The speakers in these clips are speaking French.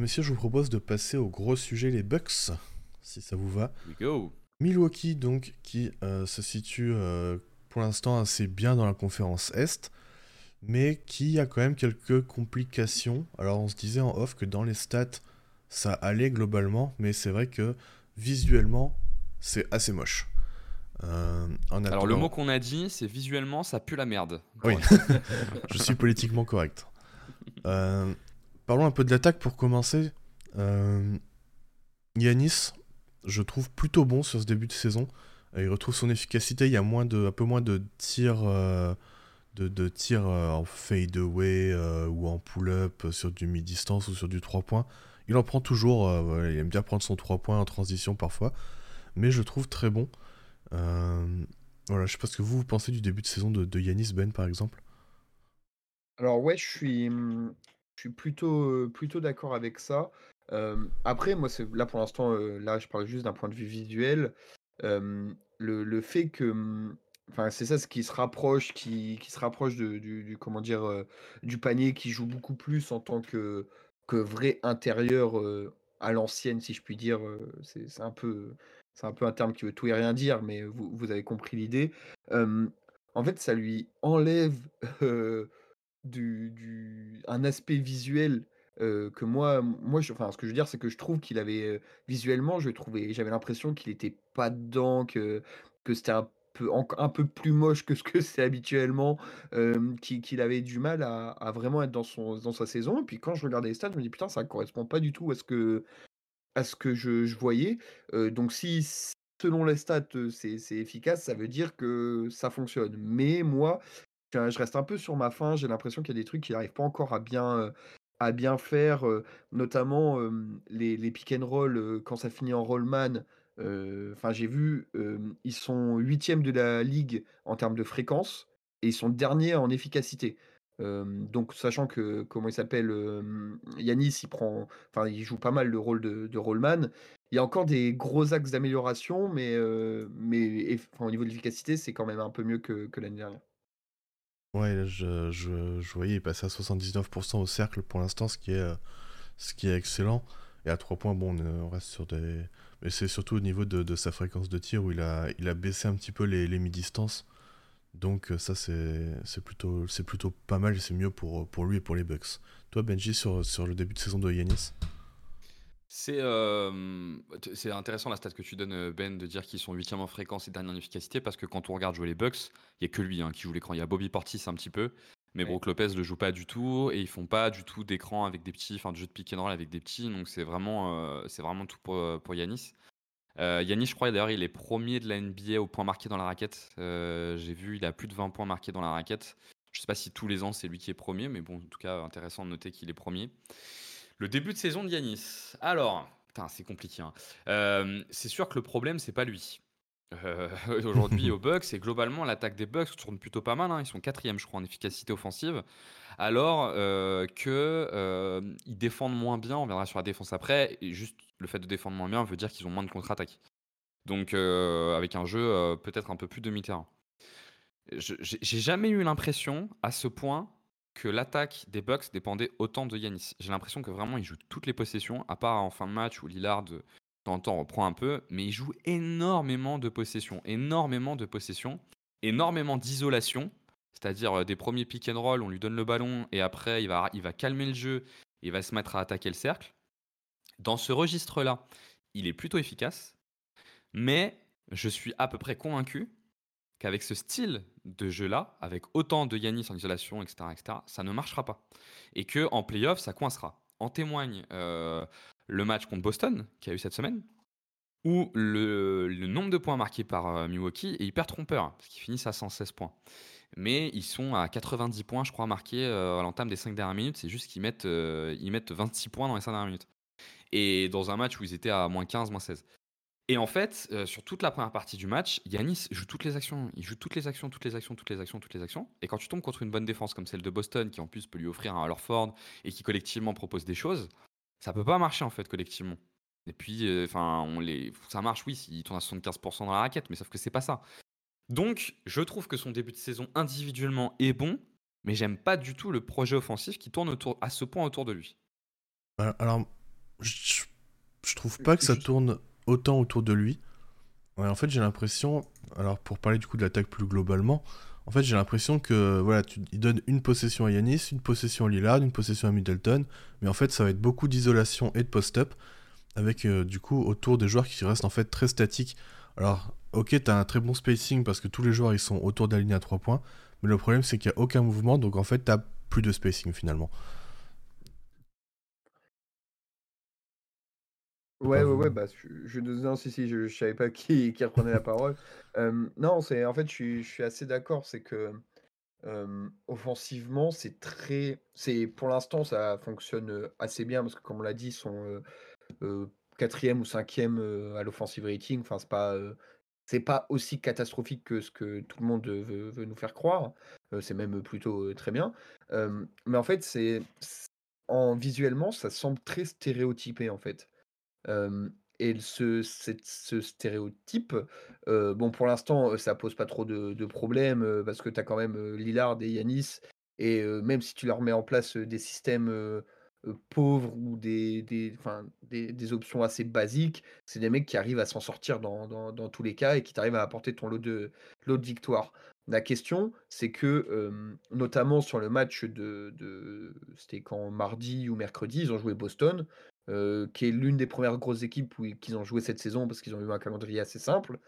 messieurs, je vous propose de passer au gros sujet, les Bucks, si ça vous va. We go. Milwaukee, donc, qui euh, se situe euh, pour l'instant assez bien dans la conférence Est, mais qui a quand même quelques complications. Alors, on se disait en off que dans les stats, ça allait globalement, mais c'est vrai que visuellement, c'est assez moche. Euh, Alors, le mot qu'on a dit, c'est visuellement, ça pue la merde. Oui, je suis politiquement correct. Euh, parlons un peu de l'attaque pour commencer. Euh, Yanis, je trouve plutôt bon sur ce début de saison. Il retrouve son efficacité, il y a un peu moins de tirs, tirs en fade away ou en pull-up sur du mi-distance ou sur du 3 points. Il en prend toujours, il aime bien prendre son 3 points en transition parfois, mais je trouve très bon. Euh, voilà, je sais pas ce que vous, pensez du début de saison de, de Yanis Ben par exemple. Alors ouais, je suis, suis plutôt, plutôt d'accord avec ça. après, moi, c'est là pour l'instant, là, je parle juste d'un point de vue visuel. le, le, fait que, enfin, c'est ça ce qui se rapproche, qui, qui se rapproche de, du, comment dire, du panier, qui joue beaucoup plus en tant que, que vrai intérieur à l'ancienne, si je puis dire. c'est un peu, c'est un peu un terme qui veut tout et rien dire, mais vous, vous avez compris l'idée. en fait, ça lui enlève du, un aspect visuel que moi, moi enfin, ce que je veux dire, c'est que je trouve qu'il avait visuellement, je trouvais, j'avais l'impression qu'il était pas dedans, que, que c'était un peu, un peu plus moche que ce que c'est habituellement, qu'il avait du mal à, à, vraiment être dans, son, dans sa saison. Et puis quand je regardais les stats, je me dis putain, ça correspond pas du tout à ce que, à ce que je, je voyais. donc si selon les stats, c'est efficace, ça veut dire que ça fonctionne. Mais moi, je reste un peu sur ma faim. J'ai l'impression qu'il y a des trucs qui n'arrivent pas encore à bien, à bien faire, notamment les, les pick and roll quand ça finit en rollman. Enfin, j'ai vu, ils sont huitièmes de la ligue en termes de fréquence et ils sont derniers en efficacité. donc, sachant que, comment il s'appelle, Yanis, il prend, enfin, il joue pas mal le rôle de, de rollman. Il y a encore des gros axes d'amélioration, mais, mais au niveau de l'efficacité, c'est quand même un peu mieux que, que l'année dernière. Ouais, je, je, je voyais, il passait à 79% au cercle pour l'instant, ce, qui est, euh, ce qui est excellent. Et à 3 points, bon, on reste sur des. Mais c'est surtout au niveau de, de, sa fréquence de tir où il a, il a baissé un petit peu les, les mi-distances. Donc, euh, ça, c'est plutôt, plutôt pas mal et c'est mieux pour, pour lui et pour les Bucks. Toi, Benji, sur, sur le début de saison de Yanis c'est c'est intéressant la stat que tu donnes, Ben, de dire qu'ils sont 8 en fréquence et dernier en efficacité, parce que quand on regarde jouer les Bucks, il n'y a que lui hein, qui joue l'écran. Il y a Bobby Portis un petit peu, mais Brook Lopez ne le joue pas du tout, et ils font pas du tout d'écran avec des petits, enfin de jeu de pick and roll avec des petits, donc c'est vraiment, c'est vraiment tout pour, pour Yanis. Yanis, je crois d'ailleurs, il est premier de la NBA au point marqué dans la raquette. J'ai vu, il a plus de 20 points marqués dans la raquette. Je sais pas si tous les ans c'est lui qui est premier, mais bon, en tout cas, intéressant de noter qu'il est premier. Le début de saison de Yanis. Alors, c'est compliqué. Hein. Euh, c'est sûr que le problème, c'est pas lui. Euh, aujourd'hui, au Bucks, et globalement, l'attaque des Bucks tourne plutôt pas mal. Hein. Ils sont quatrième, je crois, en efficacité offensive. Alors euh, que ils défendent moins bien. On verra sur la défense après. Et juste le fait de défendre moins bien veut dire qu'ils ont moins de contre-attaque. Donc, avec un jeu peut-être un peu plus demi-terrain. J'ai jamais eu l'impression à ce point que l'attaque des Bucks dépendait autant de Yanis. J'ai l'impression que vraiment il joue toutes les possessions, à part en fin de match où Lillard de temps en temps reprend un peu, mais il joue énormément de possessions, énormément de possessions, énormément d'isolation, c'est-à-dire euh, des premiers pick and roll, on lui donne le ballon et après il va, il va calmer le jeu, il va se mettre à attaquer le cercle. Dans ce registre-là, il est plutôt efficace, mais je suis à peu près convaincu qu'avec ce style de jeu-là, avec autant de Yanis en isolation, etc., etc., ça ne marchera pas. Et que en playoff, ça coincera. En témoigne euh, le match contre Boston, qui a eu cette semaine, où le, nombre de points marqués par euh, Milwaukee est hyper trompeur, parce qu'ils finissent à 116 points. Mais ils sont à 90 points, je crois, marqués euh, à l'entame des 5 dernières minutes. C'est juste qu'ils mettent, mettent 26 points dans les 5 dernières minutes. Et dans un match où ils étaient à moins 15, moins 16. Et en fait, euh, sur toute la première partie du match, Yanis joue toutes les actions. Il joue toutes les actions, toutes les actions, toutes les actions, toutes les actions. Et quand tu tombes contre une bonne défense comme celle de Boston, qui en plus peut lui offrir un Ford et qui collectivement propose des choses, ça peut pas marcher en fait collectivement. Et puis, euh, enfin, on les, ça marche oui s'il tourne à 75% dans la raquette, mais sauf que c'est pas ça. Donc, je trouve que son début de saison individuellement est bon, mais j'aime pas du tout le projet offensif qui tourne autour, à ce point autour de lui. Alors, je, je trouve pas que ça tourne autant autour de lui. En fait, j'ai l'impression, alors pour parler du coup de l'attaque plus globalement, en fait, j'ai l'impression que voilà, tu, il donne une possession à Yanis, une possession à Lillard, une possession à Middleton, mais en fait, ça va être beaucoup d'isolation et de post-up, avec euh, du coup autour des joueurs qui restent en fait très statiques. Alors, ok, t'as un très bon spacing parce que tous les joueurs ils sont autour de à 3 points, mais le problème c'est qu'il n'y a aucun mouvement, donc en fait, t'as plus de spacing finalement. Ouais, ouais, ouais, bah, je, non, si, si, je, je savais pas qui, qui reprenait la parole. non, c'est, en fait, je suis, je suis assez d'accord, c'est que offensivement, c'est très, c'est, pour l'instant, ça fonctionne assez bien parce que, comme on l'a dit, ils sont quatrième ou cinquième à l'offensive rating. Enfin, c'est pas, c'est pas aussi catastrophique que ce que tout le monde veut, veut nous faire croire. c'est même plutôt très bien. mais en fait, c'est, en visuellement, ça semble très stéréotypé, en fait et ce, ce stéréotype, bon, pour l'instant, ça pose pas trop de, problèmes parce que tu as quand même Lillard et Yanis. Et même si tu leur mets en place des systèmes pauvres ou des, des, des, options assez basiques, c'est des mecs qui arrivent à s'en sortir dans, dans, tous les cas et qui t'arrivent à apporter ton lot de, lot de. La question, c'est que, notamment sur le match de, de c'était quand mardi ou mercredi, ils ont joué Boston. Qui est l'une des premières grosses équipes qu'ils ont joué cette saison parce qu'ils ont eu un calendrier assez simple,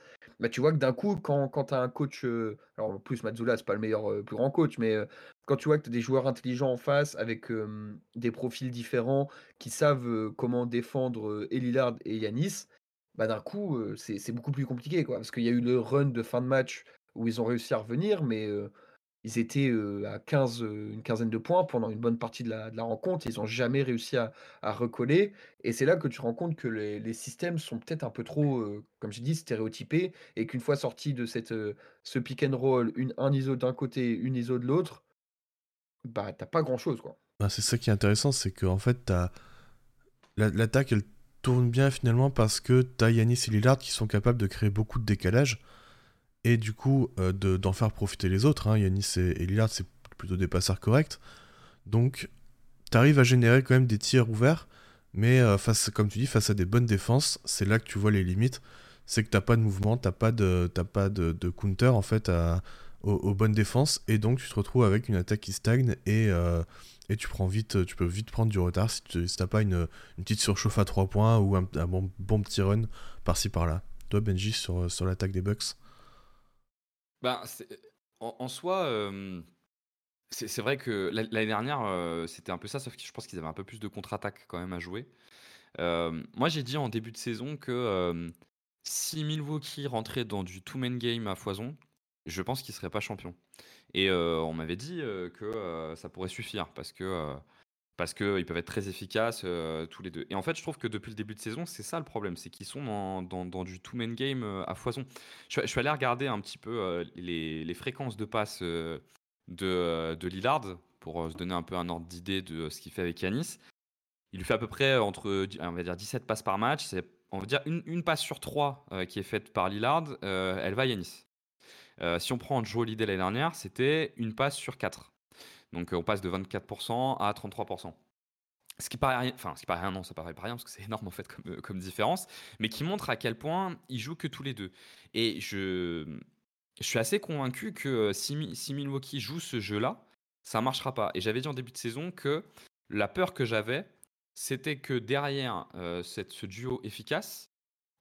bah, tu vois que d'un coup, quand, quand tu as un coach, alors en plus Mazzula, c'est pas le meilleur, plus grand coach, mais quand tu vois que tu as des joueurs intelligents en face avec des profils différents qui savent comment défendre Elilard et Yanis, bah, d'un coup, c'est, c'est beaucoup plus compliqué. Quoi, parce qu'il y a eu le run de fin de match où ils ont réussi à revenir, mais ils étaient à 15, une quinzaine de points pendant une bonne partie de la, rencontre. Ils n'ont jamais réussi à, recoller. Et c'est là que tu rends compte que les, systèmes sont peut-être un peu trop, comme j'ai dit, stéréotypés. Et qu'une fois sorti de cette, ce pick and roll, une, un ISO d'un côté, une ISO de l'autre, bah t'as pas grand-chose. quoi. Bah, c'est ça qui est intéressant, c'est qu'en fait, t'as... l'attaque, elle tourne bien finalement parce que tu as Yanis et Lillard qui sont capables de créer beaucoup de décalage et du coup euh, d'en faire profiter les autres. Hein. Yanis et, Lillard, c'est plutôt des passeurs corrects. Donc, tu arrives à générer quand même des tirs ouverts, mais euh, face, comme tu dis, face à des bonnes défenses, c'est là que tu vois les limites. C'est que t'as pas de mouvement, t'as pas de, pas de, counter en fait aux, bonnes défenses, et donc tu te retrouves avec une attaque qui stagne et, euh, et tu prends vite, tu peux vite prendre du retard si tu n'as pas une, petite surchauffe à 3 points ou un, bon, bon, petit run par-ci par-là. Toi, Benji, sur, sur l'attaque des Bucks bah, en, soi, c'est vrai que l'année dernière, c'était un peu ça, sauf que je pense qu'ils avaient un peu plus de contre-attaque quand même à jouer. moi, j'ai dit en début de saison que si Milwaukee rentrait dans du two-man game à foison, je pense qu'ils seraient pas champions. Et on m'avait dit que ça pourrait suffire parce que parce qu'ils peuvent être très efficaces euh, tous les deux. Et en fait, je trouve que depuis le début de saison, c'est ça le problème, c'est qu'ils sont dans, du two-man game euh, à foison. Je, suis allé regarder un petit peu euh, les, fréquences de passes de, de Lillard pour se donner un peu un ordre d'idée de ce qu'il fait avec Yanis. Il lui fait à peu près entre on va dire 17 passes par match. C'est on va dire une, une passe sur trois qui est faite par Lillard, elle va à Yanis. si on prend Joe Holiday l'année dernière, c'était une passe sur quatre. Donc on passe de 24% à 33%. Ce qui paraît rien, enfin, ce qui paraît rien, non, ça paraît rien parce que c'est énorme en fait comme, comme, différence, mais qui montre à quel point ils jouent que tous les deux. Et je, suis assez convaincu que si, si Milwaukee joue ce jeu-là, ça marchera pas. Et j'avais dit en début de saison que la peur que j'avais, c'était que derrière cette, ce duo efficace,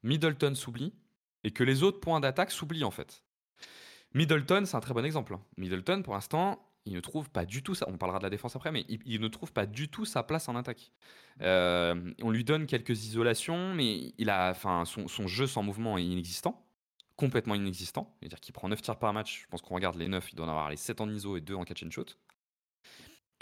Middleton s'oublie et que les autres points d'attaque s'oublient en fait. Middleton, c'est un très bon exemple. Hein. Middleton, pour l'instant, il ne trouve pas du tout ça. On parlera de la défense après, mais il, ne trouve pas du tout sa place en attaque. Euh, on lui donne quelques isolations, mais il a, enfin, son, jeu sans mouvement est inexistant, complètement inexistant. C'est-à-dire qu'il prend 9 tirs par match. Je pense qu'on regarde les 9, il doit en avoir les 7 en ISO et 2 en catch and shoot.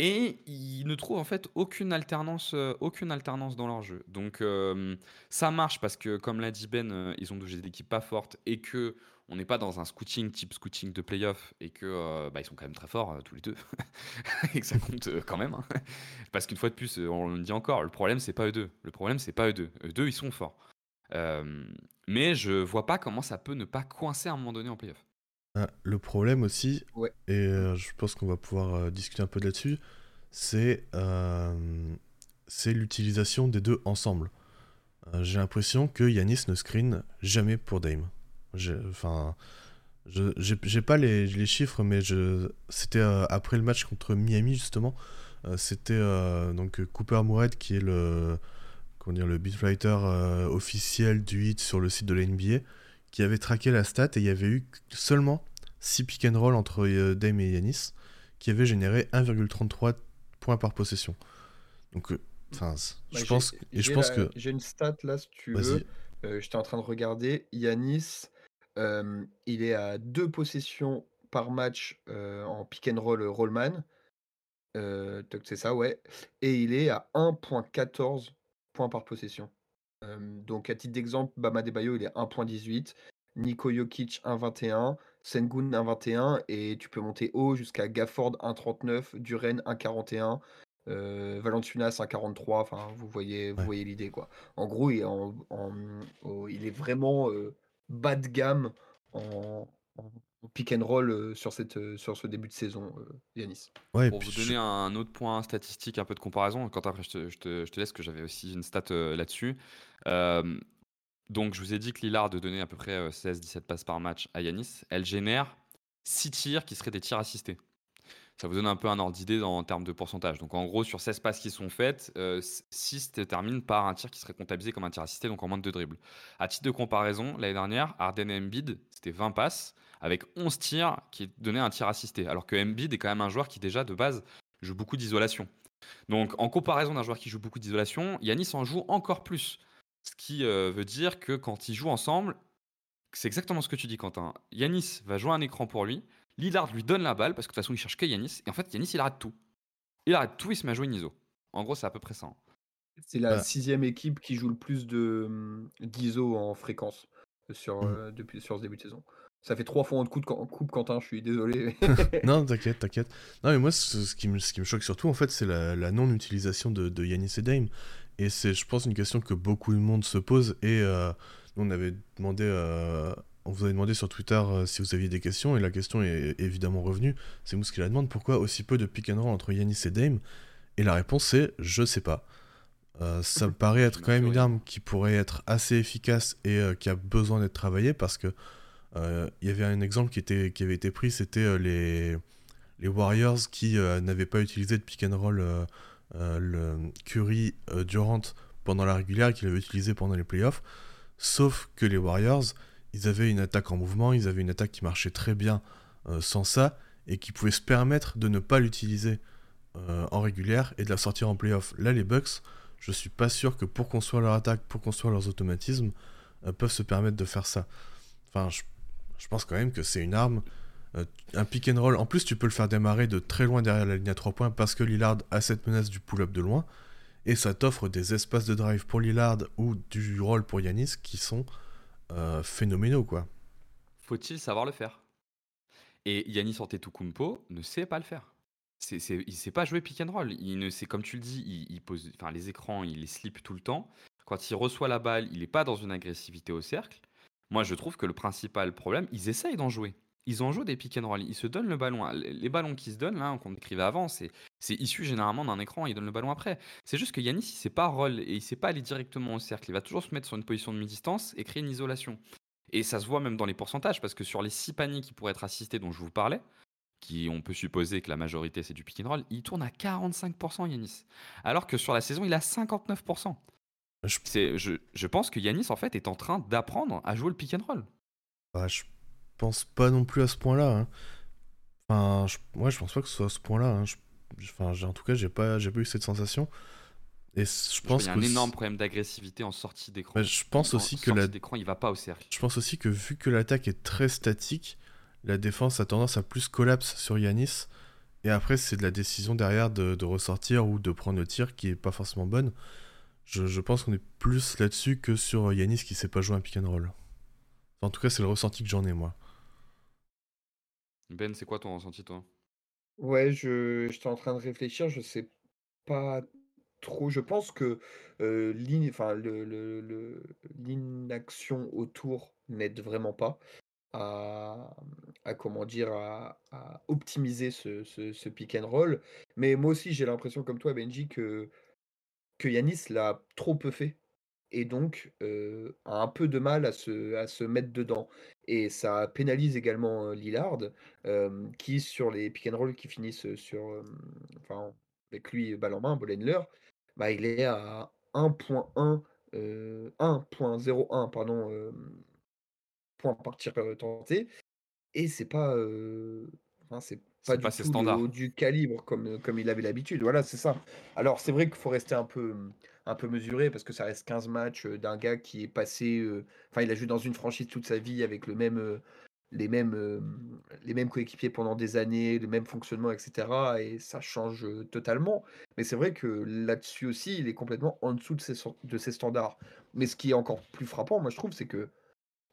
Et il ne trouve en fait aucune alternance, euh, aucune alternance dans leur jeu. Donc euh, ça marche parce que, comme l'a dit Ben, ils ont des équipes pas fortes et que on n'est pas dans un scouting type scouting de playoff et que euh, bah, ils sont quand même très forts euh, tous les deux et que ça compte euh, quand même. Hein. Parce qu'une fois de plus, on le dit encore, le problème c'est pas eux deux. Le problème c'est pas eux deux. Eux deux ils sont forts. mais je vois pas comment ça peut ne pas coincer à un moment donné en playoff. Ah, le problème aussi, et je pense qu'on va pouvoir discuter un peu là-dessus, c'est c'est l'utilisation des deux ensemble. Euh, j'ai l'impression que Yanis ne screen jamais pour Dame. Enfin, j'ai pas les, les, chiffres, mais c'était euh, après le match contre Miami justement. Euh, c'était donc Cooper Mourad qui est le comment dire le beatwriter officiel du hit sur le site de la NBA qui avait traqué la stat et il y avait eu seulement 6 pick and roll entre Dame et Yanis qui avait généré 1,33 points par possession. Donc Enfin, je pense, et je pense que. J'ai une stat là, si tu veux. Euh, J'étais en train de regarder. Yanis, euh, il est à deux possessions par match euh, en pick and roll rollman. Euh, c'est ça, ouais. Et il est à 1.14 points par possession. donc, à titre d'exemple, Bama Debayo, il est 1.18. Nico Jokic 1.21. Sengun 1.21. Et tu peux monter haut jusqu'à Gafford 1.39. Duren 1.41. Euh, Valanciunas 43, enfin vous voyez, vous voyez l'idée quoi. En gros, il est, en, il est vraiment euh, bas de gamme en, pick and roll sur, cette, sur ce début de saison, Yanis. Ouais, Pour vous donner un autre point statistique, un peu de comparaison, quand après je te, je te, je te laisse, que j'avais aussi une stat là-dessus. donc je vous ai dit que Lillard de donner à peu près 16-17 passes par match à Yanis, elle génère 6 tirs qui seraient des tirs assistés. Ça vous donne un peu un ordre d'idée en termes de pourcentage. Donc en gros, sur 16 passes qui sont faites, 6 euh, terminent par un tir qui serait comptabilisé comme un tir assisté, donc en moins de 2 dribbles. À titre de comparaison, l'année dernière, Arden et Embiid, c'était 20 passes, avec 11 tirs qui donnaient un tir assisté. Alors que Embiid est quand même un joueur qui déjà de base joue beaucoup d'isolation. Donc en comparaison d'un joueur qui joue beaucoup d'isolation, Yanis en joue encore plus. Ce qui euh, veut dire que quand ils jouent ensemble, c'est exactement ce que tu dis Quentin. Yanis va jouer un écran pour lui, Lillard lui donne la balle parce que de toute façon il cherche que Yanis. Et en fait, Yanis il arrête tout. Il arrête tout, il se met à jouer une En gros, c'est à peu près ça. Hein. C'est la sixième équipe qui joue le plus de hum, d'ISO en fréquence sur, mmh. euh, depuis, sur ce début de saison. Ça fait trois fois en coupe, coupe Quentin, je suis désolé. non, t'inquiète, t'inquiète. Non, mais moi, ce, qui, me, ce qui me choque surtout, en fait, c'est la, non-utilisation de, de, Yanis et Dame. Et c'est, je pense, une question que beaucoup de monde se pose. Et euh, nous, on avait demandé euh, on vous avait demandé sur Twitter euh, si vous aviez des questions, et la question est évidemment revenue. C'est Mousse qui la demande pourquoi aussi peu de pick and roll entre Yanis et Dame? Et la réponse c'est je sais pas. Euh, ça me paraît être quand même une arme qui pourrait être assez efficace et euh, qui a besoin d'être travaillée parce que il y avait un exemple qui, avait été pris, c'était les, les Warriors qui n'avaient pas utilisé de pick and roll le Curry Durant pendant la régulière et qui l'avaient utilisé pendant les playoffs. Sauf que les Warriors, ils avaient une attaque en mouvement, ils avaient une attaque qui marchait très bien euh, sans ça, et qui pouvait se permettre de ne pas l'utiliser euh, en régulière et de la sortir en playoff. Là, les Bucks, je suis pas sûr que pour construire leur attaque, pour construire leurs automatismes, euh, peuvent se permettre de faire ça. Enfin, je, je pense quand même que c'est une arme. un pick and roll, en plus, tu peux le faire démarrer de très loin derrière la ligne à 3 points parce que Lillard a cette menace du pull-up de loin. Et ça t'offre des espaces de drive pour Lillard ou du roll pour Yanis qui sont euh, phénoménaux, quoi. Faut-il savoir le faire? Et Yannis Antetokounmpo ne sait pas le faire. Il sait pas jouer pick and roll. Il ne sait, comme tu le dis, pose, les écrans, il les slip tout le temps. Quand il reçoit la balle, il n'est pas dans une agressivité au cercle. Moi, je trouve que le principal problème, ils essayent d'en jouer. Ils en jouent des pick and roll. Ils se donnent le ballon. Les ballons qui se donnent, là, qu'on écrivait avant, c'est, c'est issu généralement d'un écran. Ils donnent le ballon après. C'est juste que Yanis, il sait pas roll et il sait pas aller directement au cercle. Il va toujours se mettre sur une position de mi-distance et créer une isolation. Et ça se voit même dans les pourcentages parce que sur les six paniers qui pourraient être assistés dont je vous parlais, qui on peut supposer que la majorité c'est du pick and roll, il tourne à 45% Yanis. Alors que sur la saison, il a 59%. Je... Je, je pense que Yanis en fait est en train d'apprendre à jouer le pick and roll. Bah, je pense pas non plus à ce point-là. Hein. Enfin, je, ouais, je pense pas que ce soit à ce point-là. Hein. Enfin, en tout cas, j'ai pas, j'ai pas eu cette sensation. Et je pense qu'il y a un énorme problème d'agressivité en sortie d'écran. Bah, je pense aussi que la d'écran, il va pas au cercle. Je pense aussi que vu que l'attaque est très statique, la défense a tendance à plus collapse sur Yanis. Et après, c'est de la décision derrière de, de, ressortir ou de prendre le tir qui est pas forcément bonne. Je, je pense qu'on est plus là-dessus que sur Yanis qui sait pas jouer un pick and roll. En tout cas, c'est le ressenti que j'en ai moi. Ben, c'est quoi ton ressenti, toi? Ouais, je j'étais en train de réfléchir, je sais pas trop. Je pense que l'inaction autour n'aide vraiment pas à, comment dire, optimiser ce, ce, pick and roll. Mais moi aussi, j'ai l'impression, comme toi, Benji, que que Yanis l'a trop peu fait et donc a un peu de mal à se à se mettre dedans et ça pénalise également, Lillard, qui sur les pick and roll qui finissent, sur, enfin, avec lui balle en main, ball bah, il est à 1.1, 1.01 pardon, point par tir, tenté et c'est pas, pas C'est pas du tout du calibre comme, comme il avait l'habitude. Voilà, c'est ça. Alors c'est vrai qu'il faut rester un peu, un peu mesuré parce que ça reste 15 matchs, d'un gars qui est passé, enfin il a joué dans une franchise toute sa vie avec le même, les mêmes, les mêmes coéquipiers pendant des années, le même fonctionnement et cetera et ça change, totalement. Mais c'est vrai que là-dessus aussi, il est complètement en dessous de ses de ses standards. Mais ce qui est encore plus frappant, moi je trouve, c'est qu'on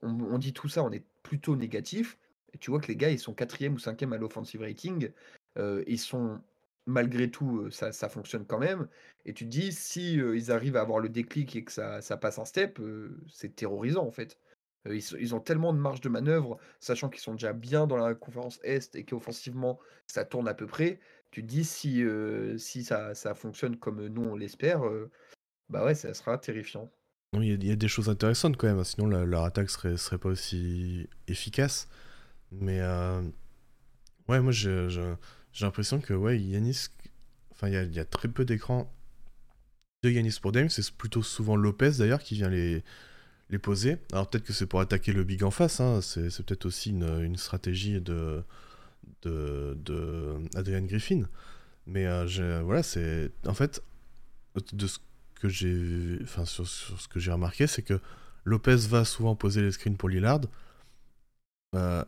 on dit tout ça, on est plutôt négatif tu vois que les gars, ils sont quatrième ou cinquième à l'offensive rating, ils sont malgré tout, ça ça fonctionne quand même et tu te dis si, ils arrivent à avoir le déclic et que ça passe un step, c'est terrorisant en fait. ils ont tellement de marge de manœuvre, sachant qu'ils sont déjà bien dans la conférence Est et qu'offensivement ça tourne à peu près. Tu te dis si, ça fonctionne comme nous on l'espère, bah ouais, ça sera terrifiant. Il y, a- y a des choses intéressantes quand même, hein, sinon leur attaque serait, serait pas aussi efficace. Mais euh, ouais, moi j'ai l'impression que ouais, Yanis, enfin il y a, très peu d'écrans de Yanis pour Dame, c'est plutôt souvent Lopez d'ailleurs qui vient les, les poser. Alors peut-être que c'est pour attaquer le big en face, hein, c'est peut-être aussi une, une stratégie de, de, de Adrian Griffin. Mais euh, voilà, c'est en fait de ce que j'ai, enfin sur, sur ce que j'ai remarqué, c'est que Lopez va souvent poser les screens pour Lillard. Euh,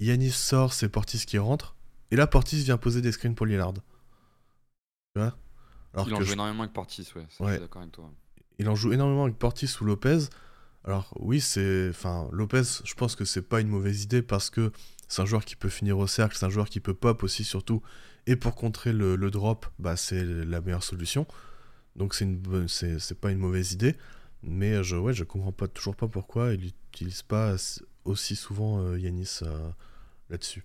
Yanis sort, c'est Portis qui rentre. Et là, Portis vient poser des screens pour Lillard. Tu vois? Alors Il en que joue je- énormément avec Portis, ouais. ça, Je Ouais. suis d'accord avec toi. il en joue énormément avec Portis ou Lopez. Alors oui, c'est, enfin Lopez, je pense que c'est pas une mauvaise idée parce que c'est un joueur qui peut finir au cercle, c'est un joueur qui peut pop aussi surtout. Et pour contrer le, le drop, bah c'est la meilleure solution. Donc c'est une c'est pas une mauvaise idée. Mais je ouais, je comprends pas toujours pas pourquoi il utilise pas as- aussi souvent euh, Yanis euh, là-dessus.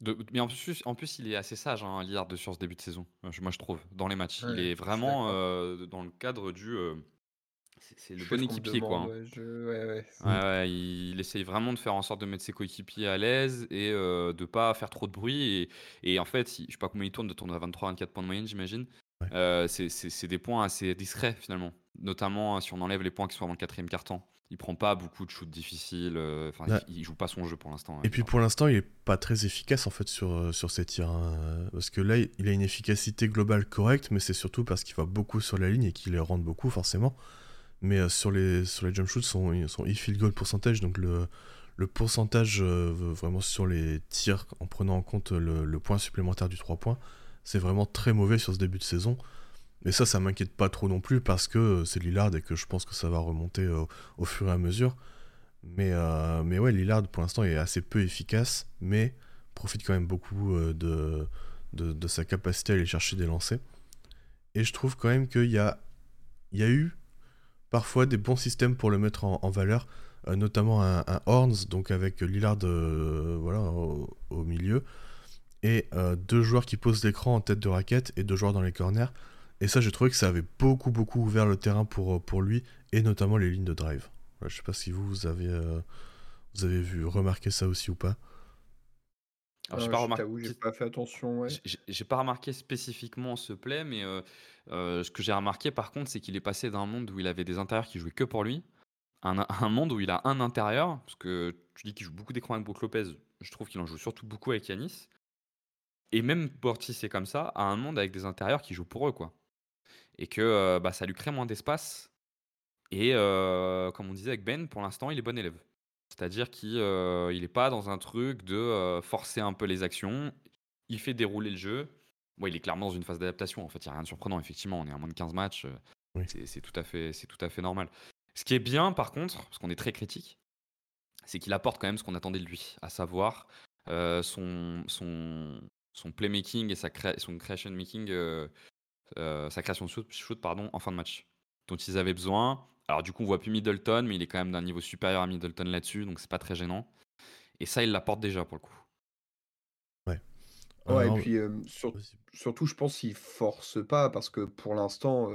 De- mais en plus, en plus, il est assez sage, hein, Lillard, de- sur ce début de saison. euh, je- Moi, je trouve, dans les matchs. Ouais, il est vraiment euh, dans le cadre du. euh, c'est le bon équipier, quoi. hein. ouais, je ouais, ouais. Ouais, ouais, il, il essaye vraiment de faire en sorte de mettre ses coéquipiers à l'aise et euh, de pas faire trop de bruit. Et, et en fait, il- je sais pas combien il tourne, de tourner à 23-24 points de moyenne, j'imagine. Ouais. Euh, c'est- c'est c'est des points assez discrets finalement. Notamment hein, si on enlève les points qui sont avant le quatrième quart-temps. Il prend pas beaucoup de shoots difficiles. euh, Enfin, Ouais. il, il joue pas son jeu pour l'instant. Et puis pour l'instant, il est pas très efficace en fait sur, euh, sur ses tirs. hein. Parce que là, il a une efficacité globale correcte, mais c'est surtout parce qu'il va beaucoup sur la ligne et qu'il les rentre beaucoup forcément. Mais euh, sur, les, sur les jump shoots, son, son e-field goal percentage, donc le, le pourcentage euh, vraiment sur les tirs en prenant en compte le, le point supplémentaire du 3 points, c'est vraiment très mauvais sur ce début de saison. Mais ça, ça m'inquiète pas trop non plus parce que euh, c'est Lillard et que je pense que ça va remonter euh, au fur et à mesure. Mais, euh, mais ouais, Lillard pour l'instant est assez peu efficace, mais profite quand même beaucoup euh, de, de, sa capacité à aller chercher des lancers. Et je trouve quand même qu'il y a, il y a eu parfois des bons systèmes pour le mettre en, valeur, notamment un, Horns, donc avec Lillard voilà, au, milieu, et deux joueurs qui posent l'écran en tête de raquette et deux joueurs dans les corners. Et ça, j'ai trouvé que ça avait beaucoup, beaucoup ouvert le terrain pour, pour lui, et notamment les lignes de drive. Voilà, je sais pas si vous, vous avez, euh, vous avez vu, remarqué ça aussi ou pas. Alors, j'ai pas je remarqué. t'avoue, j'ai pas fait attention, ouais. J'ai- J'ai pas remarqué spécifiquement ce play, mais euh, euh, ce que j'ai remarqué par contre, c'est qu'il est passé d'un monde où il avait des intérieurs qui jouaient que pour lui, à un, un monde où il a un intérieur, parce que tu dis qu'il joue beaucoup d'écran avec Brook Lopez, je trouve qu'il en joue surtout beaucoup avec Yanis. Et même Portis c'est comme ça, à un monde avec des intérieurs qui jouent pour eux, quoi. Et que bah, ça lui crée moins d'espace. Et comme on disait avec Ben, pour l'instant, il est bon élève. C'est-à-dire qu'il n'est pas dans un truc de forcer un peu les actions. Il fait dérouler le jeu. Bon, il est clairement dans une phase d'adaptation. En fait, il n'y a rien de surprenant. Effectivement, on est à moins de 15 matchs. Oui. c'est- tout, à fait- c'est tout à fait normal. Ce qui est bien, par contre, parce qu'on est très critique, c'est qu'il apporte quand même ce qu'on attendait de lui, à savoir euh, son, son, son playmaking et sa créa- son creation making, euh, euh, sa création de shoot, shoot, pardon, en fin de match, dont ils avaient besoin. Alors du coup, on voit plus Middleton, mais il est quand même d'un niveau supérieur à Middleton là-dessus, donc c'est pas très gênant. Et ça, il l'apporte déjà pour le coup. Ouais et Alors, puis, sur vas-y. surtout je pense qu'ils forcent pas parce que pour l'instant,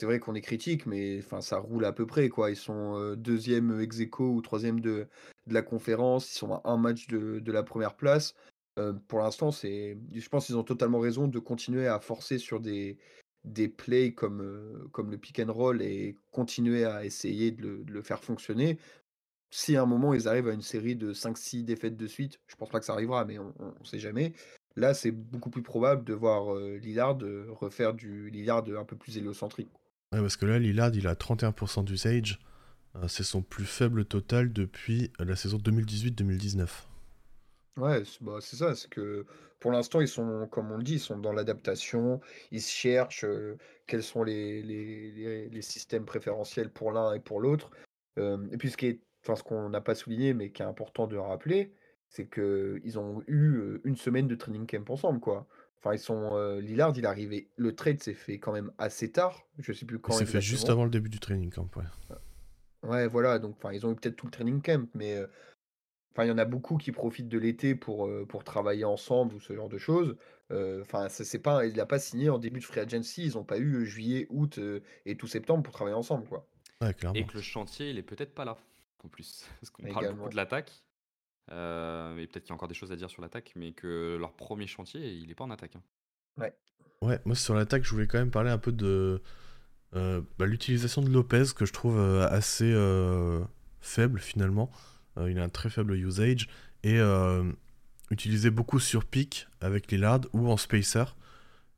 c'est vrai qu'on est critique mais enfin ça roule à peu près quoi. Ils sont, 2e, ex aequo ou 3e de de la conférence. Ils sont à un match de de la première place. Heu, pour l'instant, je pense qu'ils ont totalement raison de continuer à forcer sur des des plays comme, heu, comme le pick and roll et continuer à essayer de le faire fonctionner. Si à un moment ils arrivent à une série de 5-6 défaites de suite, je pense pas que ça arrivera, mais on on sait jamais. Là, c'est beaucoup plus probable de voir, heu, Lillard, heu, refaire du Lillard, un peu plus héliocentrique. Ouais, parce que là, Lillard, il a 31% d'usage. Euh, c'est son plus faible total depuis euh, la saison 2018-2019. Ouais, c'est bah, c'est ça, c'est que pour l'instant, ils sont, comme on le dit, ils sont dans l'adaptation. Ils cherchent, quels sont les les les les systèmes préférentiels pour l'un et pour l'autre. Et puis ce qui est enfin ce qu'on n'a pas souligné, mais qui est important de rappeler, c'est qu'ils ont eu, 1 semaine de training camp ensemble, quoi. Enfin, ils sont, Lillard, il est arrivé le trade s'est fait quand même assez tard, je sais plus Il quand s'est fait juste exactement. avant le début du training camp, ouais. Ouais, voilà, donc enfin, ils ont eu peut-être tout le training camp, mais enfin, il y en a beaucoup qui profitent de l'été pour, pour travailler ensemble ou ce genre de choses. Enfin, c'est c'est pas il a pas signé en début de free agency, ils ont pas eu, juillet, août, et tout septembre pour travailler ensemble, quoi. Ouais, Et que le chantier, il est peut-être pas là, en plus. Parce qu'on parle beaucoup de l'attaque, heu et peut-être qu'il y a encore des choses à dire sur l'attaque, mais que leur premier chantier, il est pas en attaque, hein. Ouais. Ouais, moi sur l'attaque, je voulais quand même parler un peu de euh, bah, l'utilisation de Lopez, que je trouve euh, assez euh, faible finalement. Euh, il a un très faible usage. Et euh, utilisé beaucoup sur pick avec Lillard ou en spacer.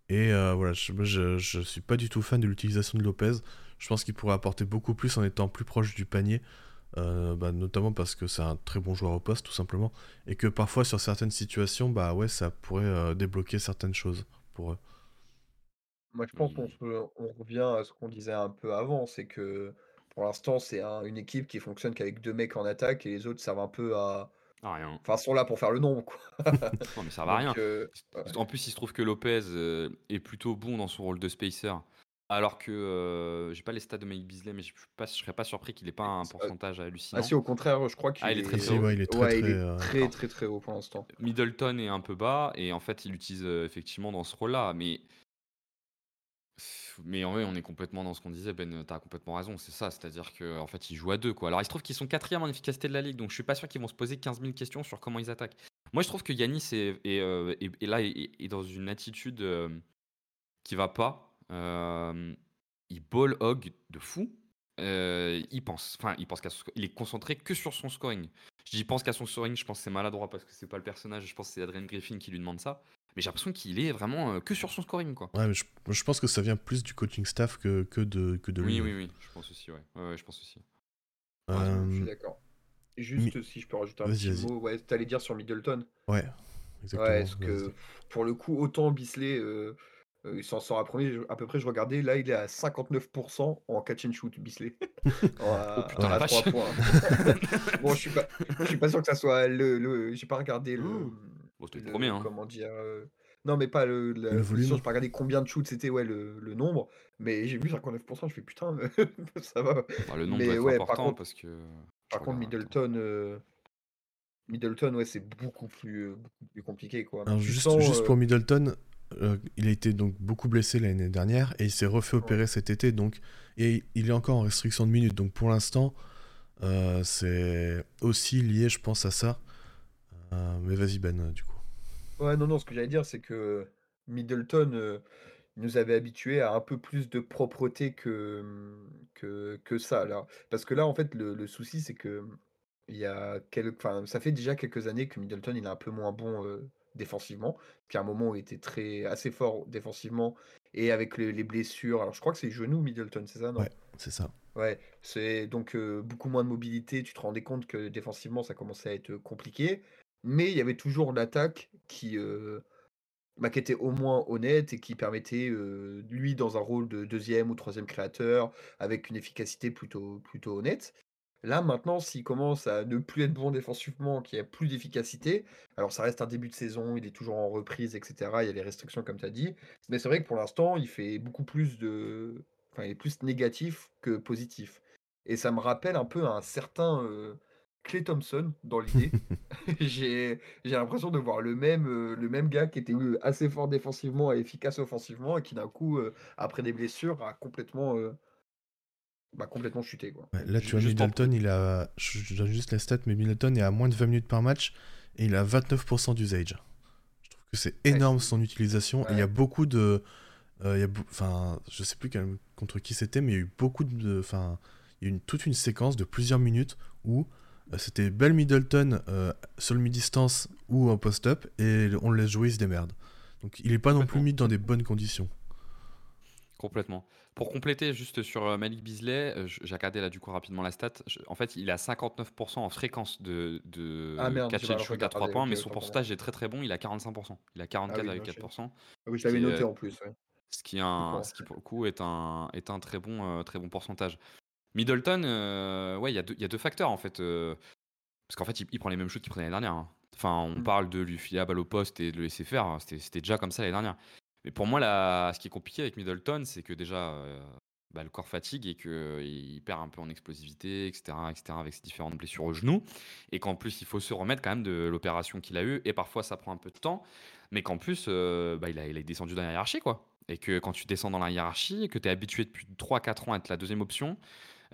Et euh, voilà, je, je, je suis pas du tout fan de l'utilisation de Lopez. Je pense qu'il pourrait apporter beaucoup plus en étant plus proche du panier. Bah, notamment parce que c'est un très bon joueur au poste, tout simplement. Et que parfois, sur certaines situations, bah ouais, ça pourrait débloquer certaines choses pour eux. Moi, je pense qu'on revient à ce qu'on disait un peu avant, c'est que pour l'instant, c'est un une équipe qui fonctionne qu'avec 2 mecs en attaque et les autres servent un peu à ah rien. enfin, sont là pour faire le nombre, quoi. Non, mais ça va à rien. Ouais. En plus, il se trouve que Lopez, heu, est plutôt bon dans son rôle de spacer, alors que, heu, j'ai pas les stats de Malik Beasley, mais je suis pas je serais pas surpris qu'il ait pas un pourcentage Ah hallucinant. si, au contraire, je crois Ah, qu'il il est très, est très Si, haut? ouais, il est très ouais, très. il est euh, très, très, très haut pour l'instant. Middleton est un peu bas et en fait, il l'utilise, effectivement dans ce rôle-là, mais mais en vrai, on est complètement dans ce qu'on disait, Ben, tu as complètement raison, c'est ça, c'est-à-dire qu'en fait, ils jouent à 2, quoi. Alors, il se trouve qu'ils sont 4e en efficacité de la ligue, donc je suis pas sûr qu'ils vont se poser 15 000 questions sur comment ils attaquent. Moi, je trouve que Yanis est est, heu, est est là, est dans une attitude, hem, qui va pas. Hem, il ball hog de fou. Heu, il pense enfin, il pense qu'à il est concentré que sur son scoring. Je dis: «Il pense qu'à son scoring», je pense que c'est maladroit parce que c'est pas le personnage, je pense que c'est Adrian Griffin qui lui demande ça. Mais j'ai l'impression qu'il est vraiment, heu, que sur son scoring, quoi. Ouais, mais je, je pense que ça vient plus du coaching staff que, que, de, que de lui. Oui, hein. oui, oui, je pense aussi, ouais. Ouais, ouais, je pense aussi. Euh, Je suis d'accord. Juste Mi- si je peux rajouter un petit mot, ouais, tu allais dire sur Middleton? Ouais, exactement. Ouais, parce que pour le coup, autant Bisley, heu, il s'en sort à premier à peu près, je regardais, là, il est à 59% en catch and shoot, Bisley. À Oh putain, à la 3 vache! points. Bon, je suis pas je suis pas sûr que ça soit le le j'ai pas regardé le, Oh mmh, Bon, c'était le le premier, hein. comment dire? Heu, non, mais pas le Le la position, volume j'ai pas regardé combien de shoots c'était, ouais, le le nombre, mais j'ai vu 59% je fais: «Putain, ça va». Bah, le nombre doit Mais être ouais, par important contre parce que je par contre attends. Middleton, heu Middleton, ouais, c'est beaucoup plus, beaucoup plus compliqué, quoi. Alors, juste, sens, juste pour Middleton, euh, il a été donc beaucoup blessé l'année dernière et il s'est refait opérer cet été, donc et il est encore en restriction de minutes. Donc pour l'instant, euh, c'est aussi lié, je pense, à ça. Euh, mais vas-y, Ben, euh, du coup. ouais, non, non, ce que j'allais dire, c'est que Middleton, il nous avait habitués à un peu plus de propreté que, mmh, que que ça, là. Parce que là, en fait, le le souci, c'est que, mmh, il y a quel enfin, ça fait déjà quelques années que Middleton, il est un peu moins bon, défensivement. Qu'à un moment, il était très assez fort défensivement et avec les les blessures alors je crois que c'est genou Middleton, c'est ça, Ouais, non? c'est ça. Ouais, c'est donc beaucoup moins de mobilité. Tu te rendais compte que défensivement, ça commençait à être, compliqué. Mais il y avait toujours l'attaque qui, heu, bah, qui était au moins honnête et qui permettait, lui, dans un rôle de deuxième ou troisième créateur, avec une efficacité plutôt plutôt honnête. Là, maintenant, s'il commence à ne plus être bon défensivement, qu'il y a plus d'efficacité, alors ça reste un début de saison, il est toujours en reprise et cetera, il y a les restrictions comme tu as dit. Mais c'est vrai que pour l'instant, il fait beaucoup plus de enfin, il est plus négatif que positif. Et ça me rappelle un peu un certain, Clay Thompson dans l'idée. j'ai l'impression de voir le même, euh, le même gars qui était assez fort défensivement et efficace offensivement et qui d'un coup, euh, après des blessures, a complètement, euh, bah, complètement chuté. Quoi. là, tu vois, Middleton, il a. Je, donne juste les stats, mais Middleton est à moins de 20 minutes par match et il a 29% d'usage. Je trouve que c'est énorme son utilisation. Et il y a beaucoup de. il y a enfin, je sais plus contre qui c'était, mais il y a eu beaucoup de. Enfin, il y a eu une, toute une séquence de plusieurs minutes où euh, c'était Bell Middleton euh, sur le mi-distance ou en post-up et on le laisse jouer, il se démerde. Donc il n'est pas non plus mis dans des bonnes conditions. Complètement. Pour compléter juste sur euh, Malik Beasley, j'ai regardé là du coup rapidement la stat. en fait, il a 59% en fréquence de, de ah merde, catch and shoot à 3 points, mais son pourcentage est très très bon. Il a 45%. Il a 44,4%. Ah oui, je l'avais noté en plus. Ce qui, un, ce qui pour le coup est un, est un très bon, très bon pourcentage. Middleton, euh, ouais, il y, a deux facteurs en fait. Euh, parce qu'en fait, il, prend les mêmes shoots qu'il prenait l'année dernière. Hein. Enfin, on mmh. parle de lui filer la balle au poste et de le laisser faire. Hein. C'était déjà comme ça l'année dernière. Mais pour moi, là, ce qui est compliqué avec Middleton, c'est que déjà, euh, bah, le corps fatigue et qu'il perd un peu en explosivité, etc., etc., avec ses différentes blessures au genou. Et qu'en plus, il faut se remettre quand même de l'opération qu'il a eue. Et parfois, ça prend un peu de temps. Mais qu'en plus, bah, il, a, il a descendu dans la hiérarchie, quoi. Et que quand tu descends dans la hiérarchie, et que tu es habitué depuis 3-4 ans à être la deuxième option,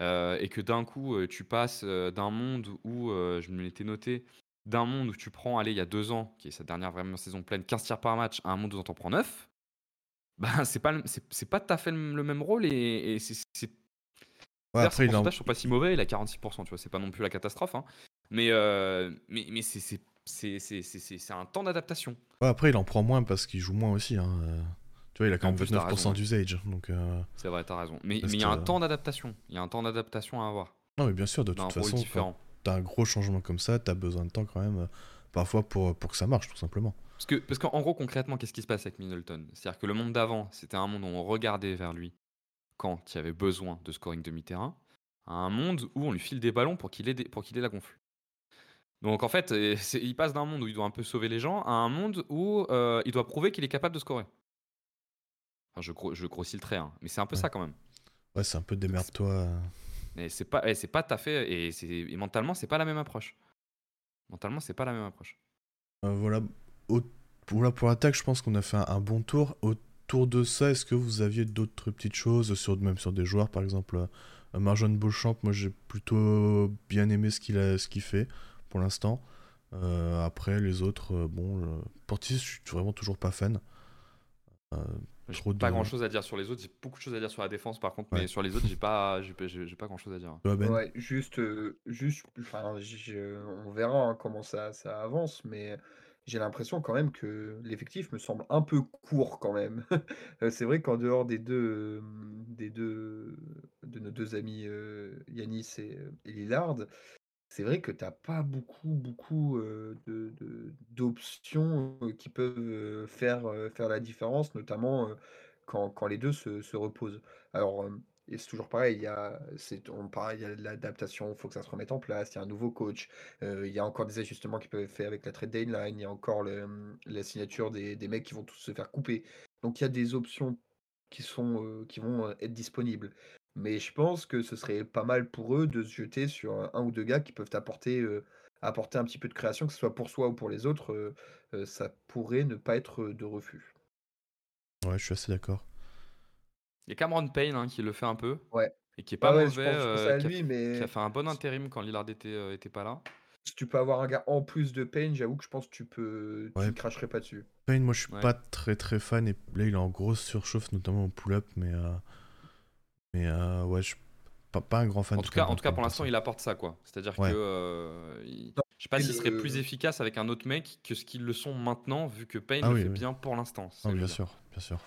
euh, et que d'un coup, euh, tu passes euh, d'un monde où, je me l'étais noté, d'un monde où tu prends, allez, il y a deux ans, qui est sa dernière vraiment saison pleine, 15 tirs par match, à un monde où tu en prends 9, bah, c'est pas, c'est, pas tout à fait le même rôle et, c'est. Ouais, après, il en... sont pas si mauvais, il a 46%, tu vois, c'est pas non plus la catastrophe, hein. mais, mais, mais c'est, c'est, c'est, c'est, un temps d'adaptation. Ouais, après, il en prend moins parce qu'il joue moins aussi. Hein. Tu vois, il a quand même 29% d'usage. Donc, euh, C'est vrai, t'as raison. Mais il y a un temps d'adaptation. Il y a un temps d'adaptation à avoir. Non, mais bien sûr, de toute façon, t'as un gros changement comme ça, t'as besoin de temps quand même, euh, parfois pour, pour que ça marche, tout simplement. Parce que parce qu'en gros, concrètement, qu'est-ce qui se passe avec Middleton? C'est-à-dire que le monde d'avant, c'était un monde où on regardait vers lui quand il y avait besoin de scoring demi-terrain, à un monde où on lui file des ballons pour qu'il ait, pour qu'il ait la gonfle. Donc en fait, il passe d'un monde où il doit un peu sauver les gens à un monde où euh, il doit prouver qu'il est capable de scorer je, je grossis le trait, hein, mais c'est un peu ça quand même. Ouais, c'est un peu démerde-toi. Mais c'est pas, c'est pas tout à fait. Et, et mentalement, c'est pas la même approche. Mentalement, c'est pas la même approche. Euh, voilà. pour, pour l'attaque, je pense qu'on a fait un, bon tour. Autour de ça, est-ce que vous aviez d'autres petites choses, sur, même sur des joueurs, par exemple euh, Marjon Beauchamp, moi j'ai plutôt bien aimé ce qu'il a, ce qu'il fait pour l'instant. Euh, après, les autres, bon, Portis, je suis vraiment toujours pas fan. J'ai pas grand chose à dire sur les autres, j'ai beaucoup de choses à dire sur la défense par contre, mais sur les autres, j'ai pas, j'ai, pas grand chose à dire. Ben? Ouais, juste, euh, juste, enfin, on verra hein, comment ça, ça avance, mais j'ai l'impression quand même que l'effectif me semble un peu court quand même. Euh, c'est vrai qu'en dehors des deux, des deux, de nos deux amis euh, Yanis et, et Lillard, c'est vrai que tu n'as pas beaucoup, beaucoup de, d'options qui peuvent faire, faire la différence, notamment quand, quand les deux se, se reposent. Alors, c'est toujours pareil, il y a, c'est, on il y a l'adaptation, il faut que ça se remette en place, il y a un nouveau coach, il y a encore des ajustements qui peuvent être faits avec la trade deadline, il y a encore la signature des, des mecs qui vont tous se faire couper. Donc, il y a des options qui, sont, qui vont être disponibles. Mais je pense que ce serait pas mal pour eux de se jeter sur un, ou deux gars qui peuvent apporter, apporter un petit peu de création, que ce soit pour soi ou pour les autres. ça pourrait ne pas être de refus. Ouais, je suis assez d'accord. Il y a Cameron Payne hein, qui le fait un peu. Ouais. Et qui est pas mauvais, qui, a, fait un bon intérim quand Lillard était, était pas là. Si tu peux avoir un gars en plus de Payne, j'avoue que je pense que tu peux, tu ne cracherais pas dessus. Payne, moi je suis pas très très fan et là il est en grosse surchauffe, notamment au pull-up, mais mais euh, ouais, je pas, pas un grand fan en tout cas, En tout cas, pour l'instant, il apporte ça, quoi. C'est-à-dire que. Euh, je sais pas s'il serait plus efficace avec un autre mec que ce qu'ils le sont maintenant, vu que Payne ah le fait bien pour l'instant. Ah, bien sûr, bien sûr.